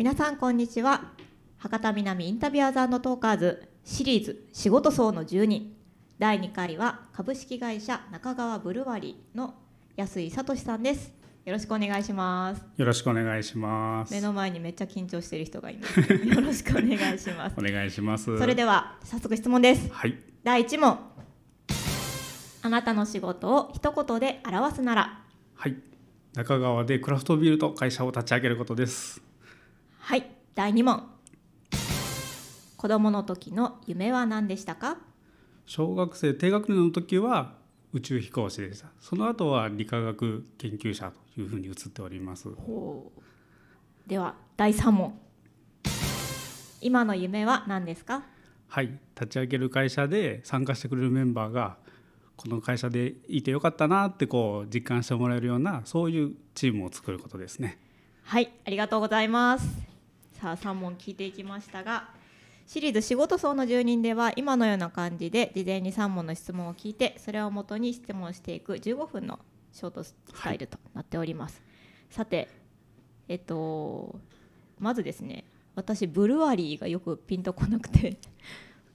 皆さんこんにちは。博多南インタビュアーズトーカーズシリーズ仕事層の10人第2回は株式会社中川ブルワリーの安井聡さんです。よろしくお願いします。よろしくお願いします。目の前にめっちゃ緊張している人がいます。よろしくお願いします。お願いします。それでは早速質問です。はい。第1問。あなたの仕事を一言で表すなら。はい。中川でクラフトビールと会社を立ち上げることですはい第2問子供の時の夢は何でしたか？小学生低学年の時は宇宙飛行士でした。その後は理化学研究者というふうに移っております。ほう。では第3問今の夢は何ですか？はい立ち上げる会社で参加してくれるメンバーがこの会社でいてよかったなってこう実感してもらえるようなそういうチームを作ることですね。はいありがとうございますさあ3問聞いていきましたがシリーズ仕事層の住人では今のような感じで事前に3問の質問を聞いてそれをもとに質問していく15分のショートスタイルとなっております、さてえっとまずですね私ブルワリーがよくピンとこなくて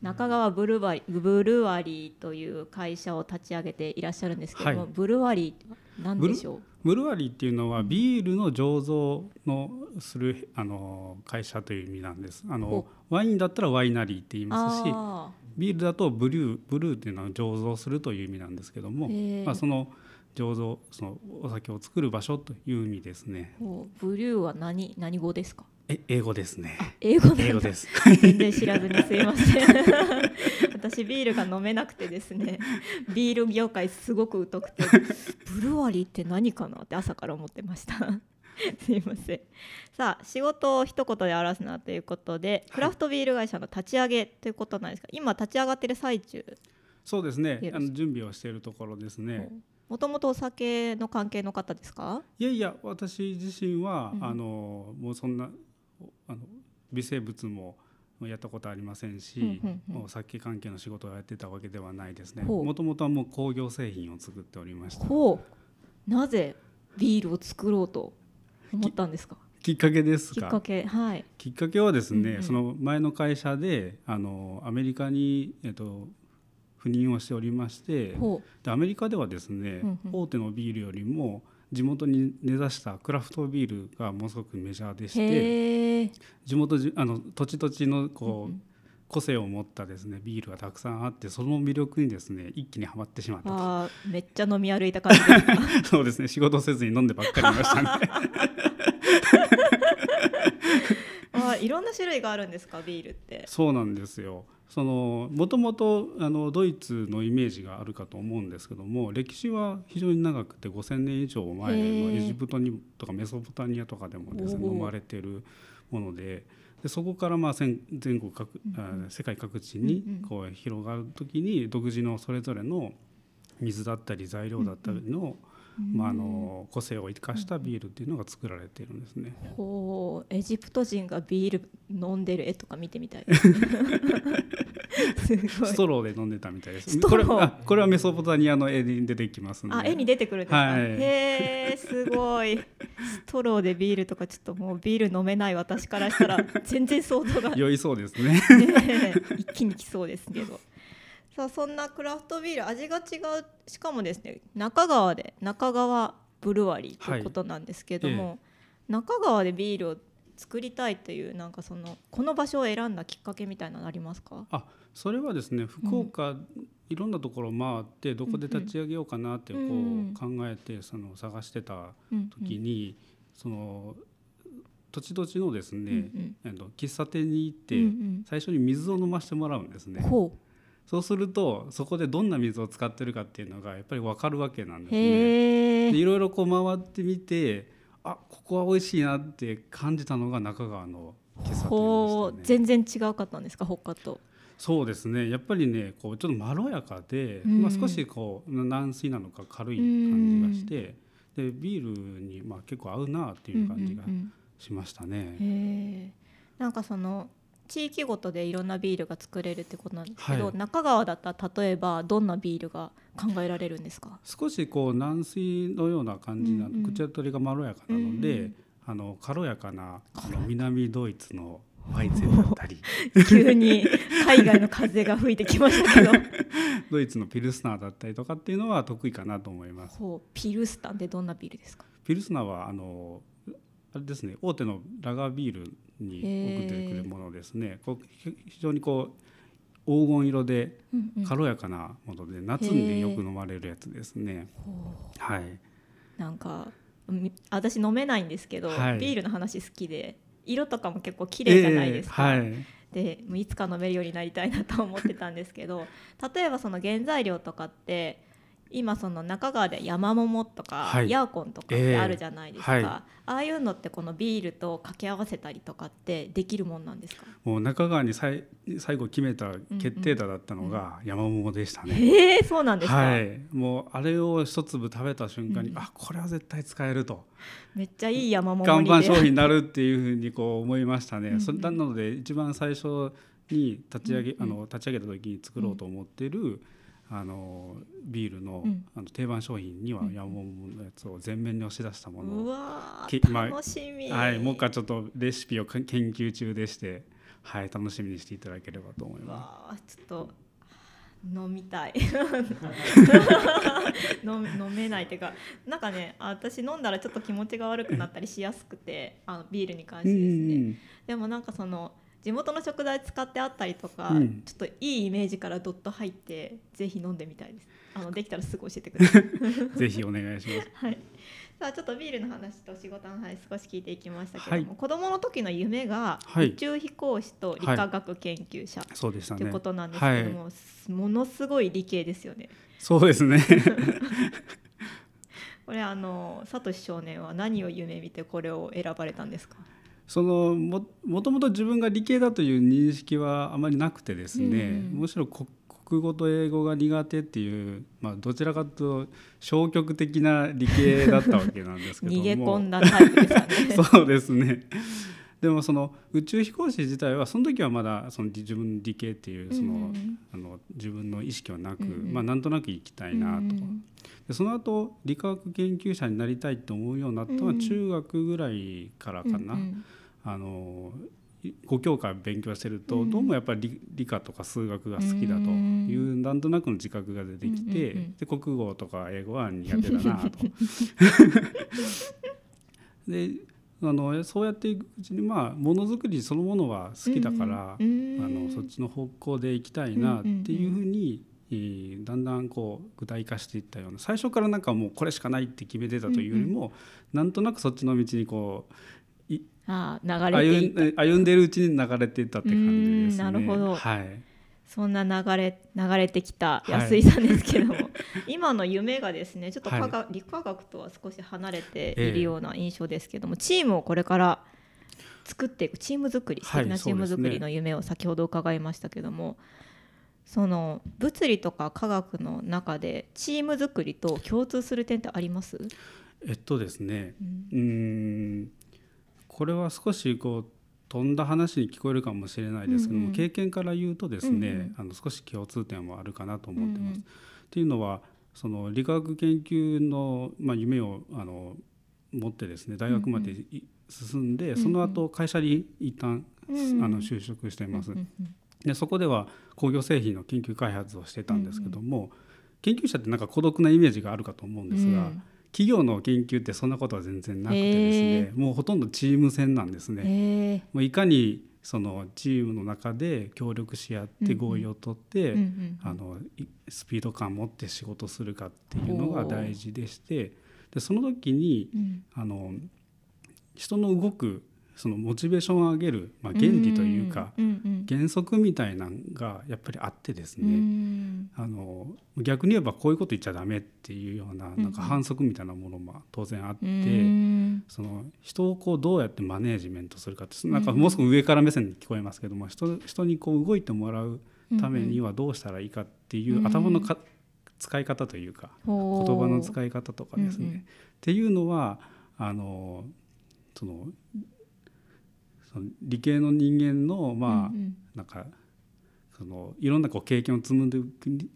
中川ブルワリーブルワリーという会社を立ち上げていらっしゃるんですけども、はい。ブルワリーは何でしょう？ブルワリーっていうのはビールの醸造のするあの会社という意味なんです。あのほワインだったらワイナリーって言いますしあビールだとブリューブルーっていうのは醸造するという意味なんですけども、まあ、その醸造そのお酒を作る場所という意味ですね。ブリューは何何語ですか？え英語ですね。英語英語です。全然知らずにすいません。私ビールが飲めなくてですね。ビール業界すごく疎くて。ブルワリーって何かなって朝から思ってました。すいません。さあ仕事を一言で表すなということでクラフトビール会社の立ち上げということなんですが今立ち上がってる最中そうですね。あの準備をしているところですね。もともとお酒の関係の方ですか？いやいや私自身は、うん。あのもうそんなあの微生物もやったことありませんし、お酒関係の仕事をやってたわけではないですね。もともとはもう工業製品を作っておりました。なぜビールを作ろうと思ったんですか？きっかけですか？きっかけ。はい。きっかけはですね、うんうん。その前の会社であのアメリカに、えっと、赴任をしておりましてほでアメリカではですね、うんうん。大手のビールよりも地元に根ざしたクラフトビールがものすごくメジャーでうして地元じあの土地土地のこう、うんうん。個性を持ったですねビールがたくさんあってその魅力にですね一気にはまってしまったと。あーめっちゃ飲み歩いた感じ そうですね仕事せずに飲んでばっかりいましたね いろんな種類があるんですか？ビールって。そうなんですよ。そのもともとあのドイツのイメージがあるかと思うんですけども歴史は非常に長くて5,000年以上前のエジプトにとかメソポタミアとかでもですね飲まれてるものででそこからまあ全全国各、あ世界各地にうんうん。こう広がる時に独自のそれぞれの水だったり材料だったりの,、まあ、あの個性を生かしたビールっていうのが作られているんですね。ほう。エジプト人がビール飲んでる絵とか見てみたい。ストローで飲んでたみたいです。これあこれはメソポタミアの絵に出てきます。あ絵に出てくるんですか、はい。へえすごい。ストローでビールとかちょっともうビール飲めない私からしたら全然想像が ね酔いそうですね。え一気に来そうですけどさあそんなクラフトビール味が違う。しかもですね中川で中川ブルワリーということなんですけども、はい中川でビールを作りたいというなんかそのこの場所を選んだきっかけみたいなのありますか？あ、それはですね、福岡、いろんなところ回ってどこで立ち上げようかなってこうんう考えてその探してたうん時に、その土地土地のですね、喫茶店に行って、うん最初に水を飲ませてもらうんですね。う。んほそうするとそこでどんな水を使ってるかっていうのがやっぱり分かるわけなんうですね。でいろいろこう回ってみてあここは美味しいなって感じたのが中川の喫茶店でしたね。全然違うかったんですか他とそうですね。やっぱりねこうちょっとまろやかで、うん。まあ、少しこう軟水なのか軽い感じがして、でビールにまあ結構合うなっていう感じがうんうんうん。しましたね。へえなんかその地域ごとでいろんなビールが作れるってことなんですけど、はい。中川だったら例えばどんなビールが考えられるんですか？少しこう軟水のような感じな、うんうん。口当たりがまろやかなので、うんうん。あの軽やかなあの南ドイツの ワイゼンだったり。急に海外の風が吹いてきましたけど。ドイツのピルスナーだったりとかっていうのは得意かなと思います。ピルスタンってどんなビールですか？ピルスナーはあのあれですね大手のラガービールに送ってくるものですね。こうひ非常にこう黄金色でうんうん軽やかなもので、夏にねよく飲まれるやつですね。ほはい。うなんかみ私飲めないんですけど、はいビールの話好きで色とかも結構綺麗じゃないですか、ええはい。でいつか飲めるようになりたいなと思ってたんですけど例えばその原材料とかって今その中川で山桃とか、はい。ヤーコンとかってあるじゃないですか、ええはい。ああいうのってこのビールと掛け合わせたりとかってできるもんなんですか？もう中川に最最後決めた決定打だったのが山桃でしたね。ええそうなんですか、はい、もうあれを一粒食べた瞬間に、うん。あこれは絶対使えると。めっちゃいい山桃看に板商品になるっていうふうにこう思いましたね。うんうん。それなので一番最初に立ち上げ、うんうん。あの立ち上げた時に作ろうと思ってる、あのビールの,、うん。あの定番商品にはうん。山桃のやつを前面に押し出したものうを、わきまあー楽しみ、はい、もう一回ちょっとレシピをか研究中でして、はい、楽しみにしていただければと思いうまわーちょっと飲みたい。飲 飲めないっていうかなんかねあ私飲んだらちょっと気持ちが悪くなったりしやすくてあのビールに関しす。てですね、うん。でもなんかその地元の食材使ってあったりとか、うんちょっといいイメージからドッと入ってぜひ飲んでみたいですあのできたらすぐ教えてください ぜひお願いします。はいさあちょっとビールの話と仕事の話少し聞いていきましたけれども、はい子供の時の夢がはい宇宙飛行士と理化学研究者、そうでしたねというこ。となんですけども、ものすごい理系ですよね。そうですね。これあのサトシ少年は何を夢見てこれを選ばれたんですか？そのももともと自分が理系だという認識はあまりなくてですね、うん。むしろこ国語と英語が苦手っていう、まあ、どちらかというと消極的な理系だったわけなんですけども。逃げ込んだタイプですよね。そうですねでもその宇宙飛行士自体はその時はまだその自分理系っていうその、うん。あの自分の意識はなく、まあ、なんとなく行きたいなと。うんでその後理化学研究者になりたいと思うようになったのはうん中学ぐらいからかな。あの5教科勉強してると、うんどうもやっぱり理理科とか数学が好きだというなんとなくの自覚が出てきて、で国語とか英語は苦手だなと。であのそうやっていくうちにまあものづくりそのものは好きだから、うんあのそっちの方向で行きたいなっていうふうに、えーだんだんこう具体化していったような。最初からなんかもうこれしかないって決めてたというよりも、なんとなくそっちの道にこういああ流れて歩んでるうちに流れていったって感じですね。うんなるほど。はい。そんな流れ流れてきたはい。安井さんですけども、今の夢がですねちょっと科学、理化学とは少し離れているような印象ですけども、チームをこれから作っていくチーム作り素はい敵なチーム作りの夢を先ほど伺いましたけども、その物理とか科学の中でチーム作りと共通する点ってあります、えっとですね。うん。うーん。これは少しこう飛んだ話に聞こえるかもしれないですけども、うんうん。経験から言うとですね、うんうん。あの少し共通点もあるかなと思ってます。うんうん。っていうのはその理化学研究の、まあ、夢をあの持ってですね大学までい進んで、んその後会社に一旦、うんあの就職しています。うんうんでそこでは工業製品の研究開発をしてたんですけども、研究者ってなんか孤独なイメージがあるかと思うんですが、うん企業の研究ってそんなことは全然なくてですねもうほとんどチーム戦なんですね。へえもういかにそのチームの中で協力し合って合意を取って、うんうん。あのいスピード感を持って仕事するかっていうのが大事でしてでその時にうん。あの人の動くそのモチベーションを上げる、まあ、原理というか、原則みたいなのがやっぱりあってですうね、ん。あの逆に言えばこういうこと言っちゃダメっていうようななんか反則みたいなものも当然あって。うん。その人をこうどうやってマネージメントするかってなんかもう少し上から目線に聞こえますけども人人にこう動いてもらうためにはどうしたらいいかっていううん頭のか使い方というか言言葉の使い方とかですね、っていうのはあのそのその理系の人間のまあ、なんかそのいろんなこう経験を積んでいく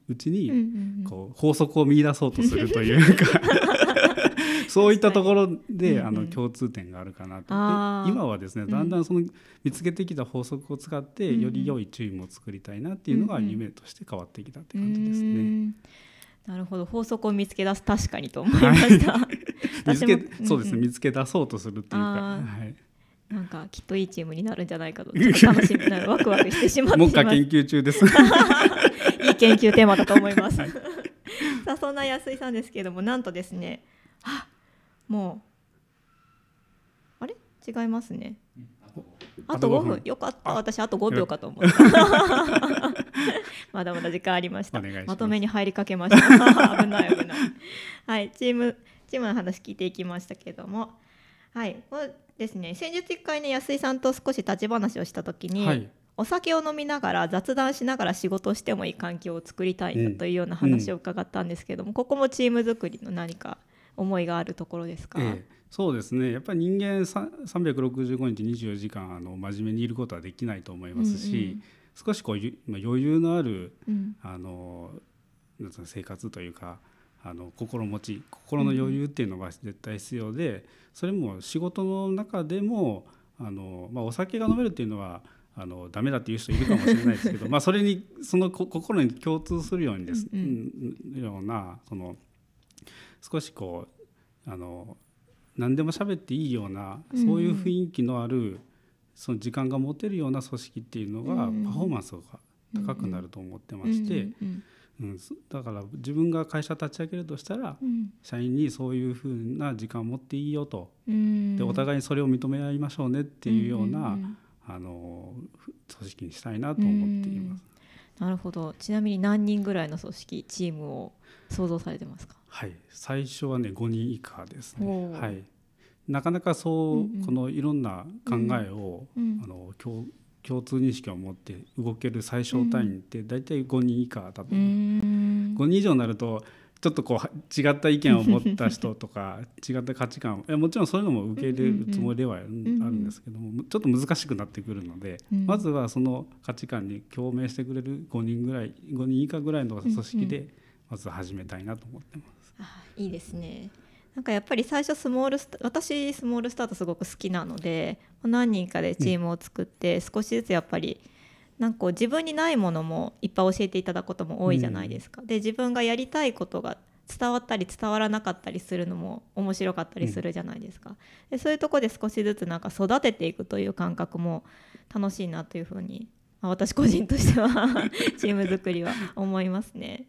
うちに、こう法則を見出そうとするというか そういったところで、うんうん。あの共通点があるかなと。今はですねだんだんその見つけてきた法則を使って、より良いチームを作りたいなっていうのが夢として変わってきたって感じですね。うーん。なるほど。法則を見つけ出す確かにと思いました。見つけそうですね、んん。見つけ出そうとするっていうか、なんかきっといいチームになるんじゃないかと楽しみなワクワクしてしまっています。目下研究中です。いい研究テーマだと思います。はいさあそんな安井さんですけどもなんとですねあもうあれ？違いますね。あとあと5 5分分よかったあ私あと5秒かと思った。まだまだ時間ありました。まとめに入りかけました。危ない危ない。はいチームチームの話聞いていきましたけどもはい。これですね。先日一回ね安井さんと少し立ち話をした時に、はい、お酒を飲みながら雑談しながら仕事をしてもいい環境を作りたいなうんというような話を伺ったんですけども、ここもチーム作りの何か思いがあるところですか、ええ。そうですね。やっぱり人間さ365日24時間あの真面目にいることはできないと思いますし、少しこう余裕のあるうん。うんあの生活というかあの心持ち心の余裕っていうのが絶対必要で、それも仕事の中でもあの、まあ、お酒が飲めるっていうのはあのダメだっていう人いるかもしれないですけど まあそれにそのこ心に共通するようにです、うんうん。ようなその少しこうあの何でも喋っていいようなうんうん。そういう雰囲気のあるその時間が持てるような組織っていうのがうんパフォーマンスが高くなると思ってまして、うんうん、そだから自分が会社立ち上げるとしたらうん。社員にそういうふうな時間を持っていいよと。うん。でお互いにそれを認め合いましょうねっていうような、んんん。あのふ組織にしたいなと思っています。なるほど。ちなみに何人ぐらいの組織チームを想像されてますか？はい、最初はね5人以下ですね。はい、なかなかそう、うんうん。このいろんな考えを、うん。あの共共通認識を持って動ける最小単位って大体5人以下だとう。ーん。5人以上になるとちょっとこう違った意見を持った人とか 違った価値観をもちろんそういうのも受け入れるつもりではあるんですけどもちょっと難しくなってくるので、うん。まずはその価値観に共鳴してくれる5人ぐらい5人以下ぐらいの組織でまず始めたいなと思ってます。あいいですねなんかやっぱり最初スモール私スモールスタートすごく好きなので何人かでチームを作って少しずつやっぱりなんか自分にないものもいっぱい教えていただくことも多いじゃないですか。で自分がやりたいことが伝わったり伝わらなかったりするのも面白かったりするじゃないですか。でそういうところで少しずつなんか育てていくという感覚も楽しいなというふうに、まあ、私個人としては チーム作りは思いますね。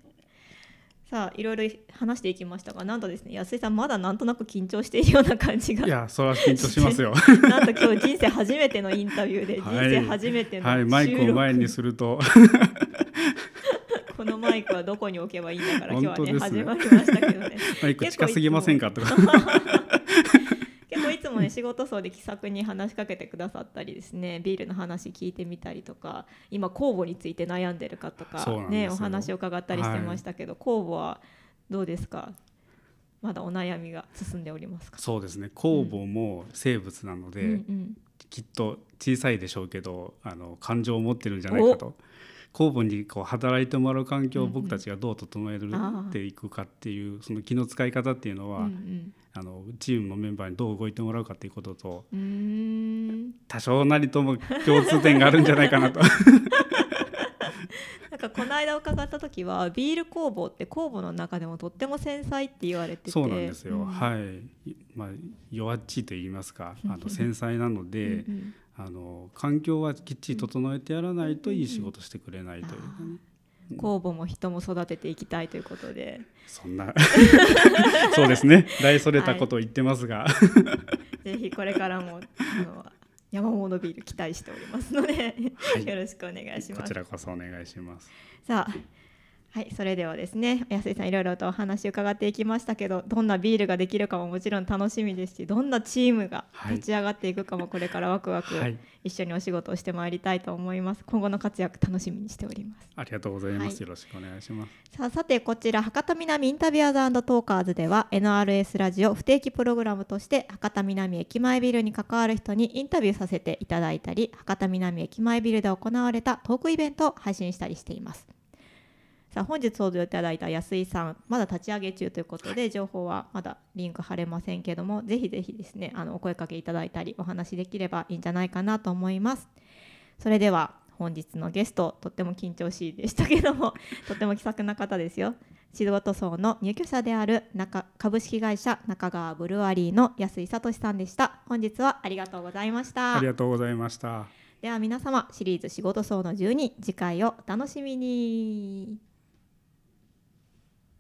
さあいろいろ話していきましたがなんとですね安井さんまだなんとなく緊張しているような感じがいやそれは緊張しますよ。なんと今日人生初めてのインタビューで、はい。人生初めてのはい、マイクを前にすると。このマイクはどこに置けばいいんだから今日はね始まりましたけどね。マイク近すぎませんか？とか。結構いつもね仕事層で気さくに話しかけてくださったりですねビールの話聞いてみたりとか今酵母について悩んでるかとかねお話を伺ったりしてましたけど、酵母はどうですか？まだお悩みが進んでおりますか？そうですね。酵母も生物なので、うんうん。きっと小さいでしょうけどあの感情を持ってるんじゃないかと酵母にこう働いてもらう環境を僕たちがどう整えるっていくかっていうその気の使い方っていうのは、うんうん。あのチームのメンバーにどう動いてもらうかっていうことと多少なりとも共通点があるんじゃないかなと。なんかこの間伺った時はビール工房って酵母の中でもとっても繊細って言われてて。そうなんですよ、うん。はい、まあ、弱っちいと言いますかあの繊細なので、うんうんあの環境はきっちり整えてやらないといい仕事してくれないというかね、酵母も人も育てていきたいということで。そんな。そうですね。大それたことを言ってますが、ぜひこれからもあの山物ビール期待しておりますので、はい。よろしくお願いします。こち。らこそお願いします。さあはいそれではですね安井さんいろいろとお話伺っていきましたけどどんなビールができるかももちろん楽しみですしどんなチームがはい。立ち上がっていくかもこれからワクワクはい、一緒にお仕事をしてまいりたいと思います。今後の活躍楽しみにしております。ありがとうございます。はい。よろしくお願いします。さあさてこちら博多南インタビュアーズトーカーズでは NRS ラジオ不定期プログラムとして博多南駅前ビルに関わる人にインタビューさせていただいたり博多南駅前ビルで行われたトークイベントを配信したりしていますさあ本日登場いただいた安井さんまだ立ち上げ中ということで、情報はまだリンク貼れませんけどもぜひぜひですねあのお声かけいただいたりお話できればいいんじゃないかなと思います。それでは本日のゲストとっても緊張しいでしたけども とっても気さくな方ですよ。仕事層の入居者である中株式会社中川ブルワリーの安井聡さんでした。本日はありがとうございました。ありがとうございました。では皆様シリーズ仕事層の12次回をお楽しみに